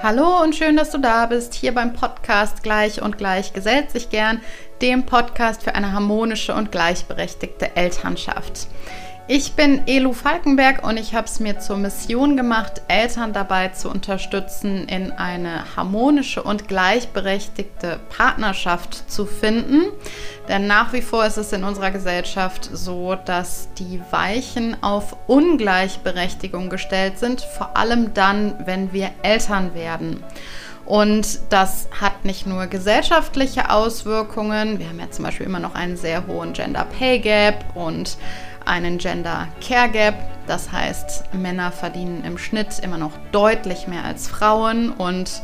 Hallo und schön, dass du da bist, hier beim Podcast Gleich und Gleich gesellt sich gern, dem Podcast für eine harmonische und gleichberechtigte Elternschaft. Ich bin Elu Falkenberg und ich habe es mir zur Mission gemacht, Eltern dabei zu unterstützen, in eine harmonische und gleichberechtigte Partnerschaft zu finden. Denn nach wie vor ist es in unserer Gesellschaft so, dass die Weichen auf Ungleichberechtigung gestellt sind, vor allem dann, wenn wir Eltern werden. Und das hat nicht nur gesellschaftliche Auswirkungen. Wir haben ja zum Beispiel immer noch einen sehr hohen Gender Pay Gap und einen Gender Care Gap. Das heißt, Männer verdienen im Schnitt immer noch deutlich mehr als Frauen und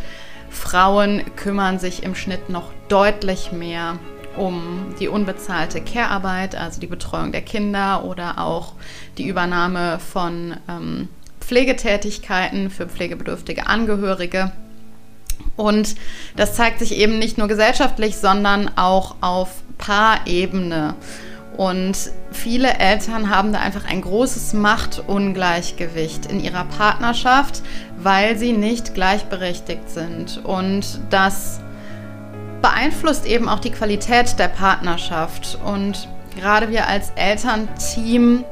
Frauen kümmern sich im Schnitt noch deutlich mehr um die unbezahlte Care-Arbeit, also die Betreuung der Kinder oder auch die Übernahme von ähm, Pflegetätigkeiten für pflegebedürftige Angehörige. Und das zeigt sich eben nicht nur gesellschaftlich, sondern auch auf Paarebene. Und viele Eltern haben da einfach ein großes Machtungleichgewicht in ihrer Partnerschaft, weil sie nicht gleichberechtigt sind. Und das beeinflusst eben auch die Qualität der Partnerschaft. Und gerade wir als Elternteam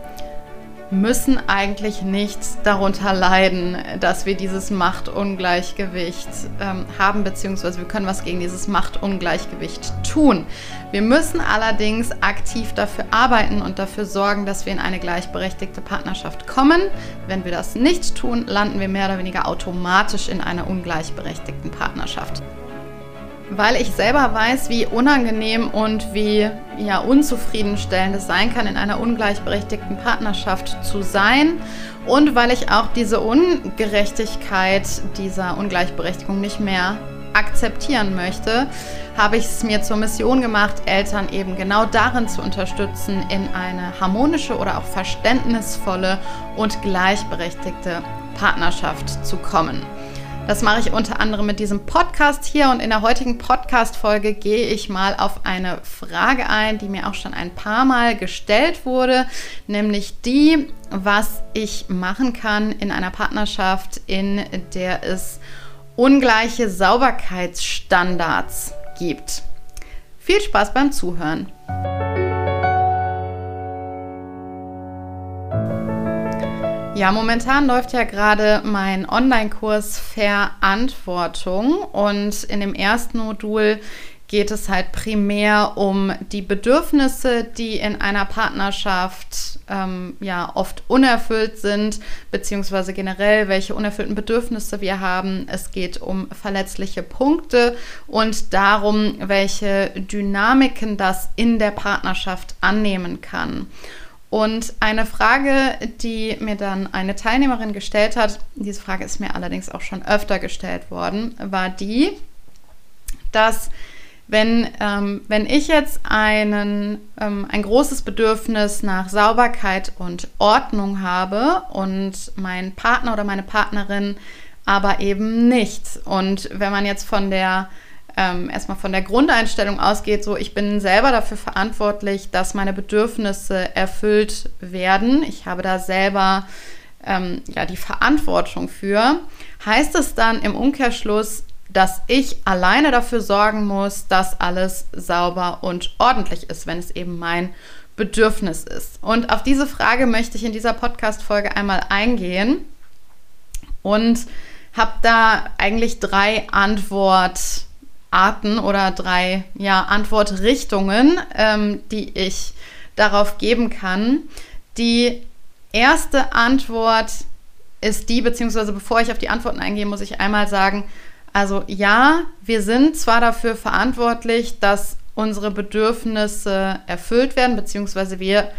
müssen eigentlich nicht darunter leiden, dass wir dieses Machtungleichgewicht ähm, haben, beziehungsweise wir können was gegen dieses Machtungleichgewicht tun. Wir müssen allerdings aktiv dafür arbeiten und dafür sorgen, dass wir in eine gleichberechtigte Partnerschaft kommen. Wenn wir das nicht tun, landen wir mehr oder weniger automatisch in einer ungleichberechtigten Partnerschaft weil ich selber weiß, wie unangenehm und wie ja, unzufriedenstellend es sein kann, in einer ungleichberechtigten Partnerschaft zu sein. Und weil ich auch diese Ungerechtigkeit dieser Ungleichberechtigung nicht mehr akzeptieren möchte, habe ich es mir zur Mission gemacht, Eltern eben genau darin zu unterstützen, in eine harmonische oder auch verständnisvolle und gleichberechtigte Partnerschaft zu kommen. Das mache ich unter anderem mit diesem Podcast hier und in der heutigen Podcast-Folge gehe ich mal auf eine Frage ein, die mir auch schon ein paar Mal gestellt wurde, nämlich die, was ich machen kann in einer Partnerschaft, in der es ungleiche Sauberkeitsstandards gibt. Viel Spaß beim Zuhören. Ja, momentan läuft ja gerade mein Online-Kurs Verantwortung und in dem ersten Modul geht es halt primär um die Bedürfnisse, die in einer Partnerschaft ähm, ja oft unerfüllt sind, beziehungsweise generell, welche unerfüllten Bedürfnisse wir haben. Es geht um verletzliche Punkte und darum, welche Dynamiken das in der Partnerschaft annehmen kann. Und eine Frage, die mir dann eine Teilnehmerin gestellt hat, diese Frage ist mir allerdings auch schon öfter gestellt worden, war die, dass wenn, ähm, wenn ich jetzt einen, ähm, ein großes Bedürfnis nach Sauberkeit und Ordnung habe und mein Partner oder meine Partnerin aber eben nicht. Und wenn man jetzt von der ähm, erstmal von der Grundeinstellung ausgeht, so ich bin selber dafür verantwortlich, dass meine Bedürfnisse erfüllt werden. Ich habe da selber ähm, ja, die Verantwortung für. Heißt es dann im Umkehrschluss, dass ich alleine dafür sorgen muss, dass alles sauber und ordentlich ist, wenn es eben mein Bedürfnis ist? Und auf diese Frage möchte ich in dieser Podcast-Folge einmal eingehen und habe da eigentlich drei Antworten Arten oder drei ja, Antwortrichtungen, ähm, die ich darauf geben kann. Die erste Antwort ist die, beziehungsweise bevor ich auf die Antworten eingehe, muss ich einmal sagen, also ja, wir sind zwar dafür verantwortlich, dass unsere Bedürfnisse erfüllt werden, beziehungsweise wir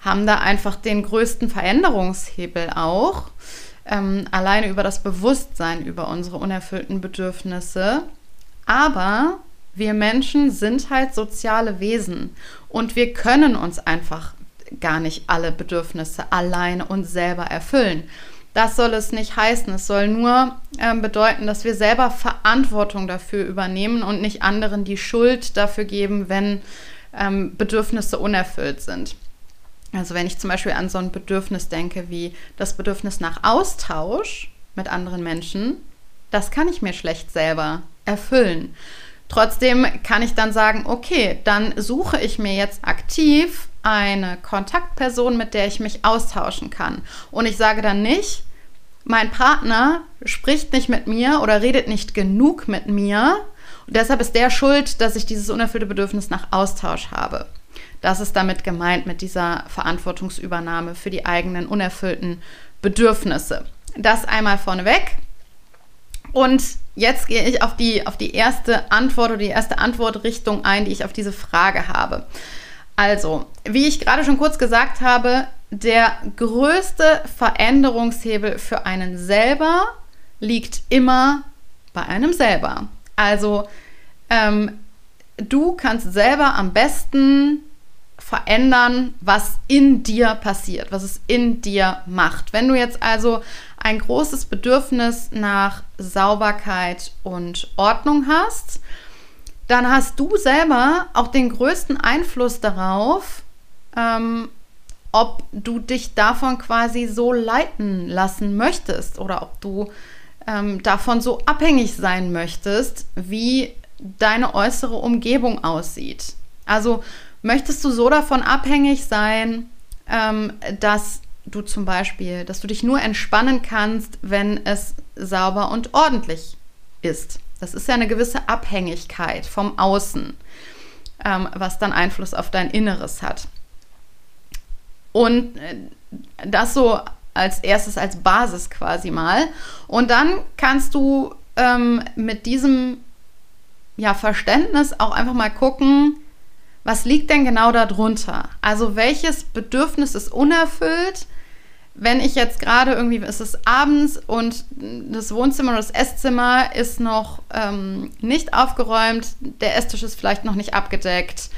haben da einfach den größten Veränderungshebel auch, ähm, alleine über das Bewusstsein über unsere unerfüllten Bedürfnisse. Aber wir Menschen sind halt soziale Wesen und wir können uns einfach gar nicht alle Bedürfnisse alleine und selber erfüllen. Das soll es nicht heißen. Es soll nur äh, bedeuten, dass wir selber Verantwortung dafür übernehmen und nicht anderen die Schuld dafür geben, wenn ähm, Bedürfnisse unerfüllt sind. Also wenn ich zum Beispiel an so ein Bedürfnis denke wie das Bedürfnis nach Austausch mit anderen Menschen, das kann ich mir schlecht selber erfüllen. Trotzdem kann ich dann sagen, okay, dann suche ich mir jetzt aktiv eine Kontaktperson, mit der ich mich austauschen kann. Und ich sage dann nicht, mein Partner spricht nicht mit mir oder redet nicht genug mit mir. Und deshalb ist der schuld, dass ich dieses unerfüllte Bedürfnis nach Austausch habe. Das ist damit gemeint mit dieser Verantwortungsübernahme für die eigenen unerfüllten Bedürfnisse. Das einmal vorneweg. Und jetzt gehe ich auf die, auf die erste Antwort oder die erste Antwortrichtung ein, die ich auf diese Frage habe. Also, wie ich gerade schon kurz gesagt habe, der größte Veränderungshebel für einen selber liegt immer bei einem selber. Also, ähm, du kannst selber am besten verändern, was in dir passiert, was es in dir macht. Wenn du jetzt also ein großes Bedürfnis nach Sauberkeit und Ordnung hast, dann hast du selber auch den größten Einfluss darauf, ähm, ob du dich davon quasi so leiten lassen möchtest oder ob du ähm, davon so abhängig sein möchtest, wie deine äußere Umgebung aussieht. Also möchtest du so davon abhängig sein, ähm, dass du zum Beispiel, dass du dich nur entspannen kannst, wenn es sauber und ordentlich ist. Das ist ja eine gewisse Abhängigkeit vom Außen, ähm, was dann Einfluss auf dein Inneres hat. Und äh, das so als erstes, als Basis quasi mal. Und dann kannst du ähm, mit diesem ja, Verständnis auch einfach mal gucken, was liegt denn genau darunter? Also welches Bedürfnis ist unerfüllt? wenn ich jetzt gerade irgendwie, es ist abends und das Wohnzimmer oder das Esszimmer ist noch ähm, nicht aufgeräumt, der Esstisch ist vielleicht noch nicht abgedeckt,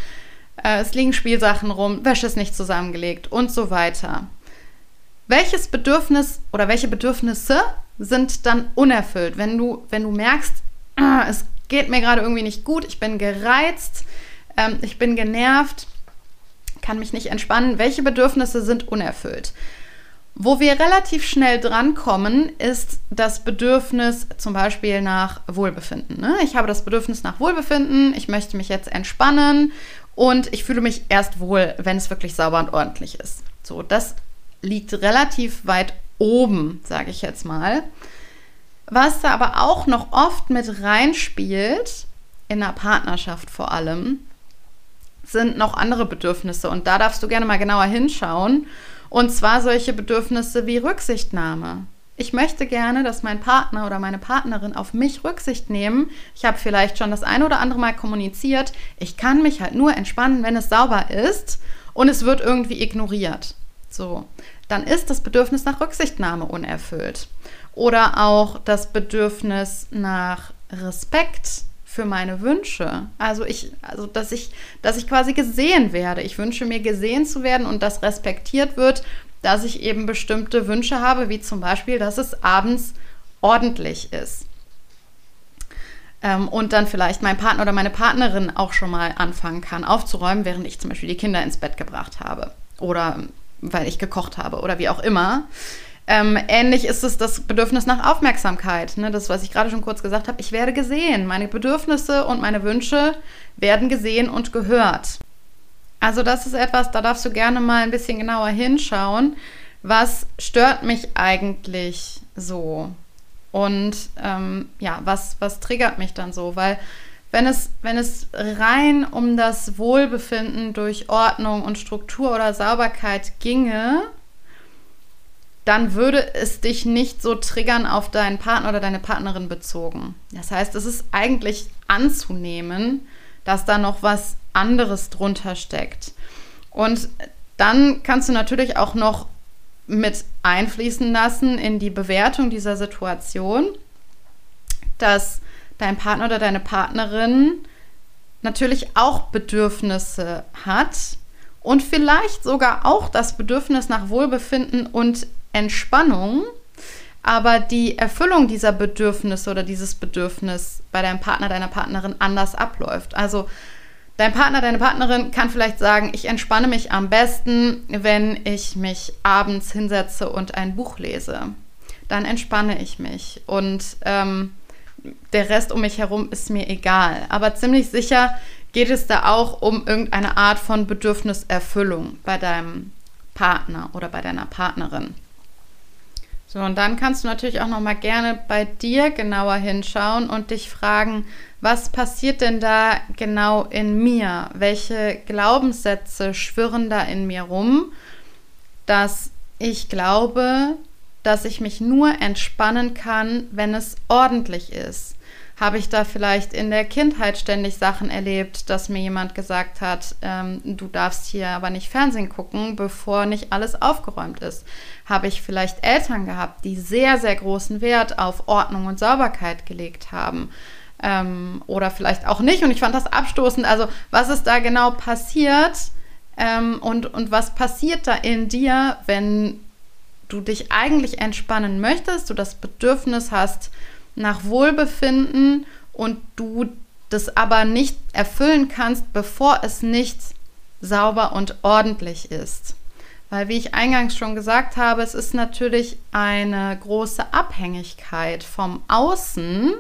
äh, es liegen Spielsachen rum, Wäsche ist nicht zusammengelegt und so weiter. Welches Bedürfnis oder welche Bedürfnisse sind dann unerfüllt, wenn du, wenn du merkst, es geht mir gerade irgendwie nicht gut, ich bin gereizt, ähm, ich bin genervt, kann mich nicht entspannen, welche Bedürfnisse sind unerfüllt? Wo wir relativ schnell drankommen, ist das Bedürfnis zum Beispiel nach Wohlbefinden. Ne? Ich habe das Bedürfnis nach Wohlbefinden, ich möchte mich jetzt entspannen und ich fühle mich erst wohl, wenn es wirklich sauber und ordentlich ist. So, das liegt relativ weit oben, sage ich jetzt mal. Was da aber auch noch oft mit reinspielt, in der Partnerschaft vor allem, sind noch andere Bedürfnisse. Und da darfst du gerne mal genauer hinschauen und zwar solche Bedürfnisse wie Rücksichtnahme. Ich möchte gerne, dass mein Partner oder meine Partnerin auf mich Rücksicht nehmen. Ich habe vielleicht schon das eine oder andere Mal kommuniziert. Ich kann mich halt nur entspannen, wenn es sauber ist und es wird irgendwie ignoriert. So, dann ist das Bedürfnis nach Rücksichtnahme unerfüllt. Oder auch das Bedürfnis nach Respekt für meine Wünsche. Also ich, also dass ich, dass ich quasi gesehen werde. Ich wünsche mir gesehen zu werden und dass respektiert wird, dass ich eben bestimmte Wünsche habe, wie zum Beispiel, dass es abends ordentlich ist. Ähm, und dann vielleicht mein Partner oder meine Partnerin auch schon mal anfangen kann, aufzuräumen, während ich zum Beispiel die Kinder ins Bett gebracht habe. Oder weil ich gekocht habe oder wie auch immer. Ähm, ähnlich ist es das Bedürfnis nach Aufmerksamkeit. Ne? Das, was ich gerade schon kurz gesagt habe. Ich werde gesehen. Meine Bedürfnisse und meine Wünsche werden gesehen und gehört. Also das ist etwas, da darfst du gerne mal ein bisschen genauer hinschauen. Was stört mich eigentlich so? Und ähm, ja, was, was triggert mich dann so? Weil wenn es, wenn es rein um das Wohlbefinden durch Ordnung und Struktur oder Sauberkeit ginge, dann würde es dich nicht so triggern auf deinen Partner oder deine Partnerin bezogen. Das heißt, es ist eigentlich anzunehmen, dass da noch was anderes drunter steckt. Und dann kannst du natürlich auch noch mit einfließen lassen in die Bewertung dieser Situation, dass dein Partner oder deine Partnerin natürlich auch Bedürfnisse hat und vielleicht sogar auch das Bedürfnis nach Wohlbefinden und Entspannung, aber die Erfüllung dieser Bedürfnisse oder dieses Bedürfnis bei deinem Partner, deiner Partnerin anders abläuft. Also dein Partner, deine Partnerin kann vielleicht sagen, ich entspanne mich am besten, wenn ich mich abends hinsetze und ein Buch lese. Dann entspanne ich mich. Und ähm, der Rest um mich herum ist mir egal. Aber ziemlich sicher geht es da auch um irgendeine Art von Bedürfniserfüllung bei deinem Partner oder bei deiner Partnerin. So, und dann kannst du natürlich auch noch mal gerne bei dir genauer hinschauen und dich fragen, was passiert denn da genau in mir? Welche Glaubenssätze schwirren da in mir rum, dass ich glaube, dass ich mich nur entspannen kann, wenn es ordentlich ist? Habe ich da vielleicht in der Kindheit ständig Sachen erlebt, dass mir jemand gesagt hat, ähm, du darfst hier aber nicht Fernsehen gucken, bevor nicht alles aufgeräumt ist? Habe ich vielleicht Eltern gehabt, die sehr, sehr großen Wert auf Ordnung und Sauberkeit gelegt haben? Ähm, oder vielleicht auch nicht. Und ich fand das abstoßend. Also, was ist da genau passiert? Ähm, und, und was passiert da in dir, wenn du dich eigentlich entspannen möchtest, du das Bedürfnis hast, nach Wohlbefinden und du das aber nicht erfüllen kannst, bevor es nicht sauber und ordentlich ist. Weil, wie ich eingangs schon gesagt habe, es ist natürlich eine große Abhängigkeit vom Außen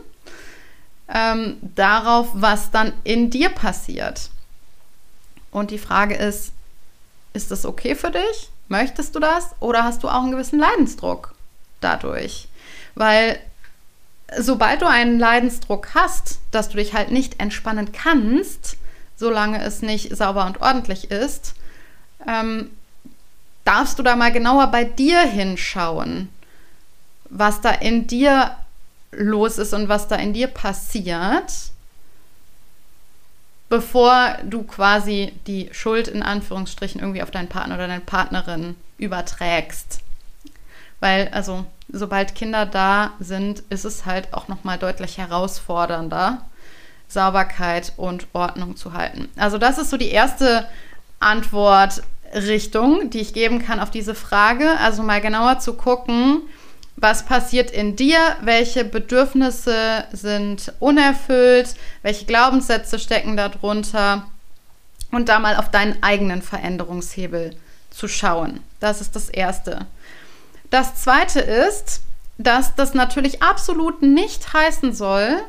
ähm, darauf, was dann in dir passiert. Und die Frage ist, ist das okay für dich? Möchtest du das? Oder hast du auch einen gewissen Leidensdruck dadurch? Weil sobald du einen Leidensdruck hast, dass du dich halt nicht entspannen kannst, solange es nicht sauber und ordentlich ist, ähm, darfst du da mal genauer bei dir hinschauen, was da in dir los ist und was da in dir passiert, bevor du quasi die Schuld in Anführungsstrichen irgendwie auf deinen Partner oder deine Partnerin überträgst. Weil, also, sobald Kinder da sind, ist es halt auch nochmal deutlich herausfordernder, Sauberkeit und Ordnung zu halten. Also, das ist so die erste Antwortrichtung, die ich geben kann auf diese Frage. Also, mal genauer zu gucken, was passiert in dir, welche Bedürfnisse sind unerfüllt, welche Glaubenssätze stecken darunter und da mal auf deinen eigenen Veränderungshebel zu schauen. Das ist das Erste. Das Zweite ist, dass das natürlich absolut nicht heißen soll,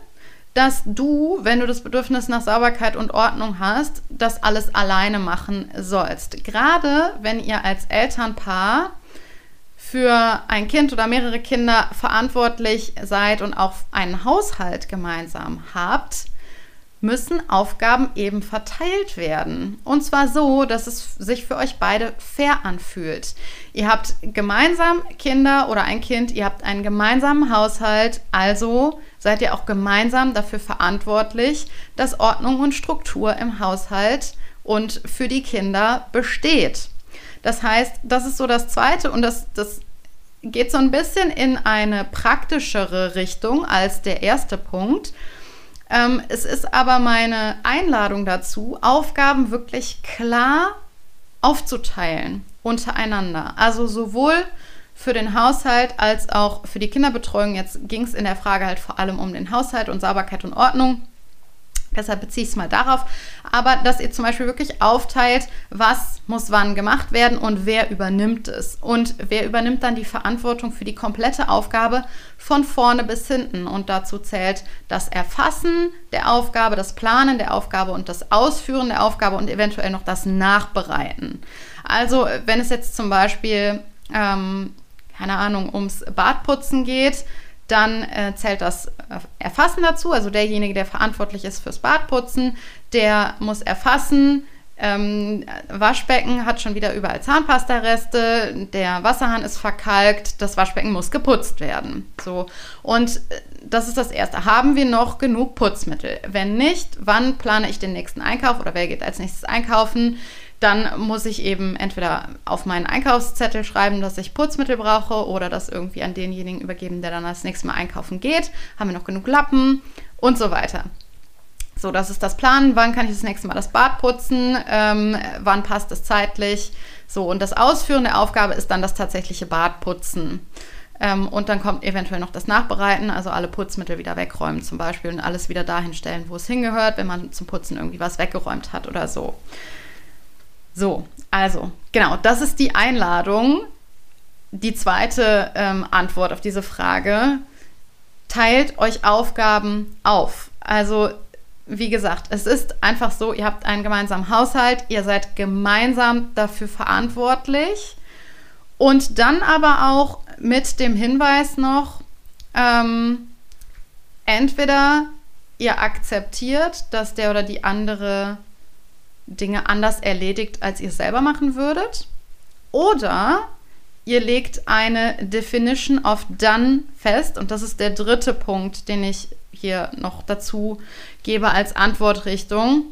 dass du, wenn du das Bedürfnis nach Sauberkeit und Ordnung hast, das alles alleine machen sollst. Gerade wenn ihr als Elternpaar für ein Kind oder mehrere Kinder verantwortlich seid und auch einen Haushalt gemeinsam habt, müssen Aufgaben eben verteilt werden. Und zwar so, dass es sich für euch beide fair anfühlt. Ihr habt gemeinsam Kinder oder ein Kind, ihr habt einen gemeinsamen Haushalt, also seid ihr auch gemeinsam dafür verantwortlich, dass Ordnung und Struktur im Haushalt und für die Kinder besteht. Das heißt, das ist so das Zweite und das, das geht so ein bisschen in eine praktischere Richtung als der erste Punkt. Ähm, es ist aber meine Einladung dazu, Aufgaben wirklich klar aufzuteilen untereinander. Also sowohl für den Haushalt als auch für die Kinderbetreuung. Jetzt ging es in der Frage halt vor allem um den Haushalt und Sauberkeit und Ordnung. Deshalb beziehe ich es mal darauf. Aber dass ihr zum Beispiel wirklich aufteilt, was muss wann gemacht werden und wer übernimmt es. Und wer übernimmt dann die Verantwortung für die komplette Aufgabe von vorne bis hinten. Und dazu zählt das Erfassen der Aufgabe, das Planen der Aufgabe und das Ausführen der Aufgabe und eventuell noch das Nachbereiten. Also wenn es jetzt zum Beispiel, ähm, keine Ahnung, ums Badputzen geht, dann äh, zählt das äh, Erfassen dazu. Also derjenige, der verantwortlich ist fürs Badputzen, der muss erfassen, ähm, Waschbecken hat schon wieder überall Zahnpastareste, der Wasserhahn ist verkalkt, das Waschbecken muss geputzt werden. So. Und äh, das ist das Erste. Haben wir noch genug Putzmittel? Wenn nicht, wann plane ich den nächsten Einkauf oder wer geht als nächstes einkaufen? Dann muss ich eben entweder auf meinen Einkaufszettel schreiben, dass ich Putzmittel brauche oder das irgendwie an denjenigen übergeben, der dann als nächstes Mal einkaufen geht. Haben wir noch genug Lappen und so weiter. So, das ist das Planen. Wann kann ich das nächste Mal das Bad putzen? Ähm, wann passt es zeitlich? So, und das Ausführen der Aufgabe ist dann das tatsächliche Badputzen. Ähm, und dann kommt eventuell noch das Nachbereiten, also alle Putzmittel wieder wegräumen zum Beispiel und alles wieder dahin stellen, wo es hingehört, wenn man zum Putzen irgendwie was weggeräumt hat oder so. So, also, genau, das ist die Einladung. Die zweite ähm, Antwort auf diese Frage. teilt euch Aufgaben auf. Also wie gesagt, es ist einfach so, ihr habt einen gemeinsamen Haushalt, ihr seid gemeinsam dafür verantwortlich und dann aber auch mit dem Hinweis noch, ähm, entweder ihr akzeptiert, dass der oder die andere Dinge anders erledigt, als ihr selber machen würdet, oder ihr legt eine Definition of Done fest und das ist der dritte Punkt, den ich hier noch dazu gebe als Antwortrichtung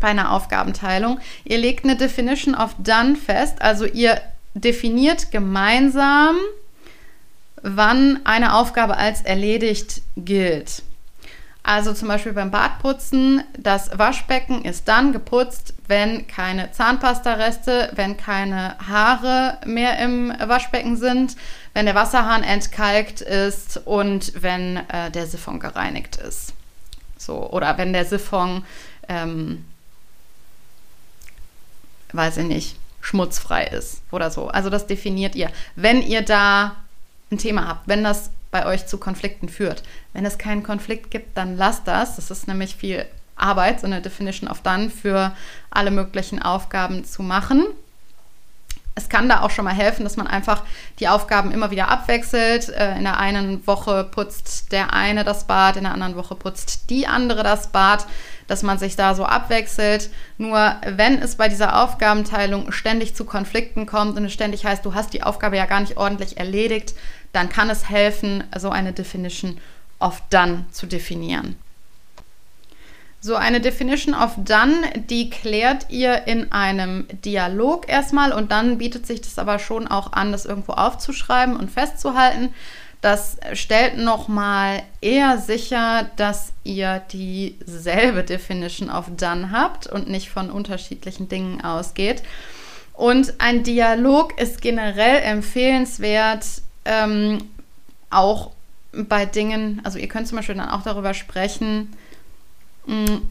bei einer Aufgabenteilung. Ihr legt eine Definition of Done fest, also ihr definiert gemeinsam, wann eine Aufgabe als erledigt gilt. Also zum Beispiel beim Badputzen, das Waschbecken ist dann geputzt, wenn keine Zahnpastareste, wenn keine Haare mehr im Waschbecken sind, wenn der Wasserhahn entkalkt ist und wenn äh, der Siphon gereinigt ist. So, oder wenn der Siphon, ähm, weiß ich nicht, schmutzfrei ist oder so. Also das definiert ihr. Wenn ihr da ein Thema habt, wenn das bei euch zu Konflikten führt. Wenn es keinen Konflikt gibt, dann lasst das. Das ist nämlich viel Arbeit, so eine Definition of Done für alle möglichen Aufgaben zu machen. Es kann da auch schon mal helfen, dass man einfach die Aufgaben immer wieder abwechselt. Äh, in der einen Woche putzt der eine das Bad, in der anderen Woche putzt die andere das Bad, dass man sich da so abwechselt. Nur wenn es bei dieser Aufgabenteilung ständig zu Konflikten kommt und es ständig heißt, du hast die Aufgabe ja gar nicht ordentlich erledigt, dann kann es helfen, so eine Definition of Done zu definieren. So eine Definition of Done, die klärt ihr in einem Dialog erstmal und dann bietet sich das aber schon auch an, das irgendwo aufzuschreiben und festzuhalten. Das stellt nochmal eher sicher, dass ihr dieselbe Definition of Done habt und nicht von unterschiedlichen Dingen ausgeht. Und ein Dialog ist generell empfehlenswert, ähm, auch bei Dingen, also ihr könnt zum Beispiel dann auch darüber sprechen, mh, hm,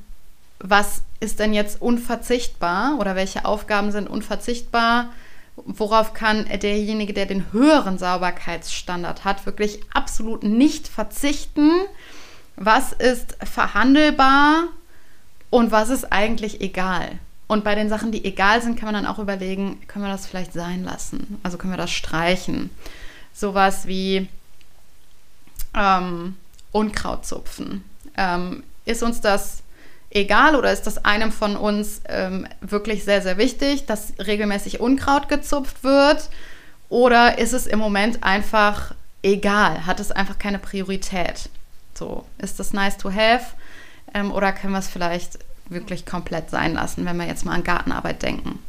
was ist denn jetzt unverzichtbar oder welche Aufgaben sind unverzichtbar, worauf kann derjenige, der den höheren Sauberkeitsstandard hat, wirklich absolut nicht verzichten, was ist verhandelbar und was ist eigentlich egal. Und bei den Sachen, die egal sind, kann man dann auch überlegen, können wir das vielleicht sein lassen? Also können wir das streichen? Sowas wie ähm, Unkraut zupfen. Ähm, ist uns das egal oder ist das einem von uns ähm, wirklich sehr, sehr wichtig, dass regelmäßig Unkraut gezupft wird? Oder ist es im Moment einfach egal? Hat es einfach keine Priorität? So, ist das nice to have? Ähm, oder können wir es vielleicht wirklich komplett sein lassen, wenn wir jetzt mal an Gartenarbeit denken?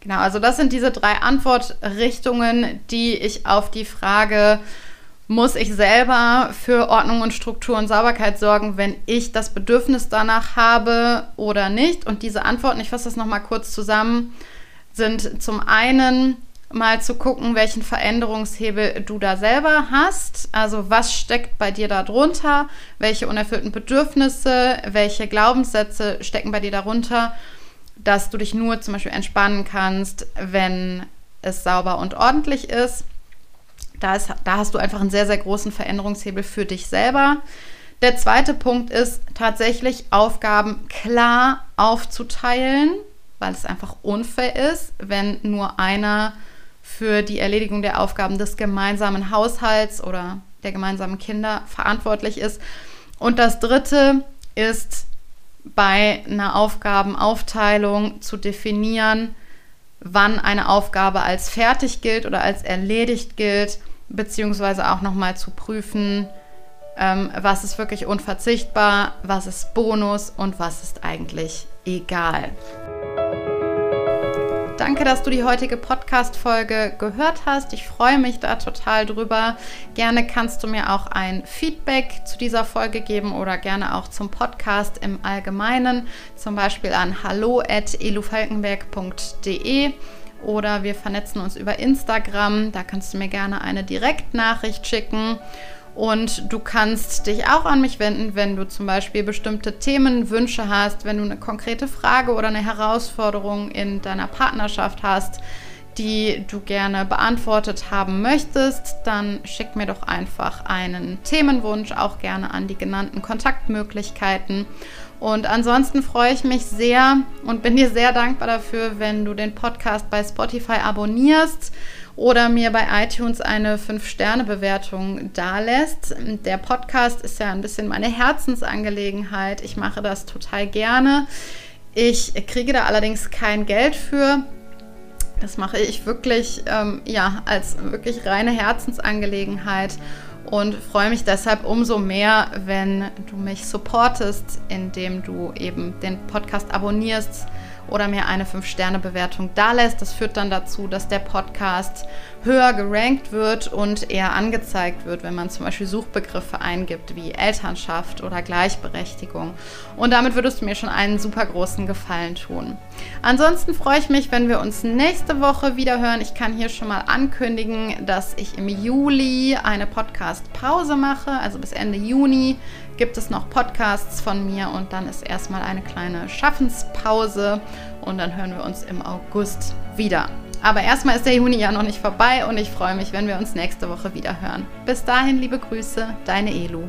Genau, also das sind diese drei Antwortrichtungen, die ich auf die Frage, muss ich selber für Ordnung und Struktur und Sauberkeit sorgen, wenn ich das Bedürfnis danach habe oder nicht? Und diese Antworten, ich fasse das nochmal kurz zusammen, sind zum einen mal zu gucken, welchen Veränderungshebel du da selber hast. Also was steckt bei dir da drunter? Welche unerfüllten Bedürfnisse, welche Glaubenssätze stecken bei dir darunter? Dass du dich nur zum Beispiel entspannen kannst, wenn es sauber und ordentlich ist. Da, ist, da hast du einfach einen sehr, sehr großen Veränderungshebel für dich selber. Der zweite Punkt ist tatsächlich Aufgaben klar aufzuteilen, weil es einfach unfair ist, wenn nur einer für die Erledigung der Aufgaben des gemeinsamen Haushalts oder der gemeinsamen Kinder verantwortlich ist. Und das dritte ist bei einer Aufgabenaufteilung zu definieren, wann eine Aufgabe als fertig gilt oder als erledigt gilt, beziehungsweise auch nochmal zu prüfen, ähm, was ist wirklich unverzichtbar, was ist Bonus und was ist eigentlich egal. Danke, dass du die heutige Podcast-Folge gehört hast. Ich freue mich da total drüber. Gerne kannst du mir auch ein Feedback zu dieser Folge geben oder gerne auch zum Podcast im Allgemeinen, zum Beispiel an hallo.elufalkenberg.de oder wir vernetzen uns über Instagram. Da kannst du mir gerne eine Direktnachricht schicken. Und du kannst dich auch an mich wenden, wenn du zum Beispiel bestimmte Themenwünsche hast, wenn du eine konkrete Frage oder eine Herausforderung in deiner Partnerschaft hast, die du gerne beantwortet haben möchtest, dann schick mir doch einfach einen Themenwunsch, auch gerne an die genannten Kontaktmöglichkeiten. Und ansonsten freue ich mich sehr und bin dir sehr dankbar dafür, wenn du den Podcast bei Spotify abonnierst oder mir bei iTunes eine 5-Sterne-Bewertung dalässt. Der Podcast ist ja ein bisschen meine Herzensangelegenheit. Ich mache das total gerne. Ich kriege da allerdings kein Geld für. Das mache ich wirklich, ähm, ja, als wirklich reine Herzensangelegenheit und freue mich deshalb umso mehr, wenn du mich supportest, indem du eben den Podcast abonnierst oder mir eine 5-Sterne-Bewertung dalässt. Das führt dann dazu, dass der Podcast höher gerankt wird und eher angezeigt wird, wenn man zum Beispiel Suchbegriffe eingibt wie Elternschaft oder Gleichberechtigung. Und damit würdest du mir schon einen super großen Gefallen tun. Ansonsten freue ich mich, wenn wir uns nächste Woche wieder hören. Ich kann hier schon mal ankündigen, dass ich im Juli eine Podcast-Pause mache, also bis Ende Juni gibt es noch Podcasts von mir und dann ist erstmal eine kleine Schaffenspause und dann hören wir uns im August wieder. Aber erstmal ist der Juni ja noch nicht vorbei und ich freue mich, wenn wir uns nächste Woche wieder hören. Bis dahin, liebe Grüße, deine Elu.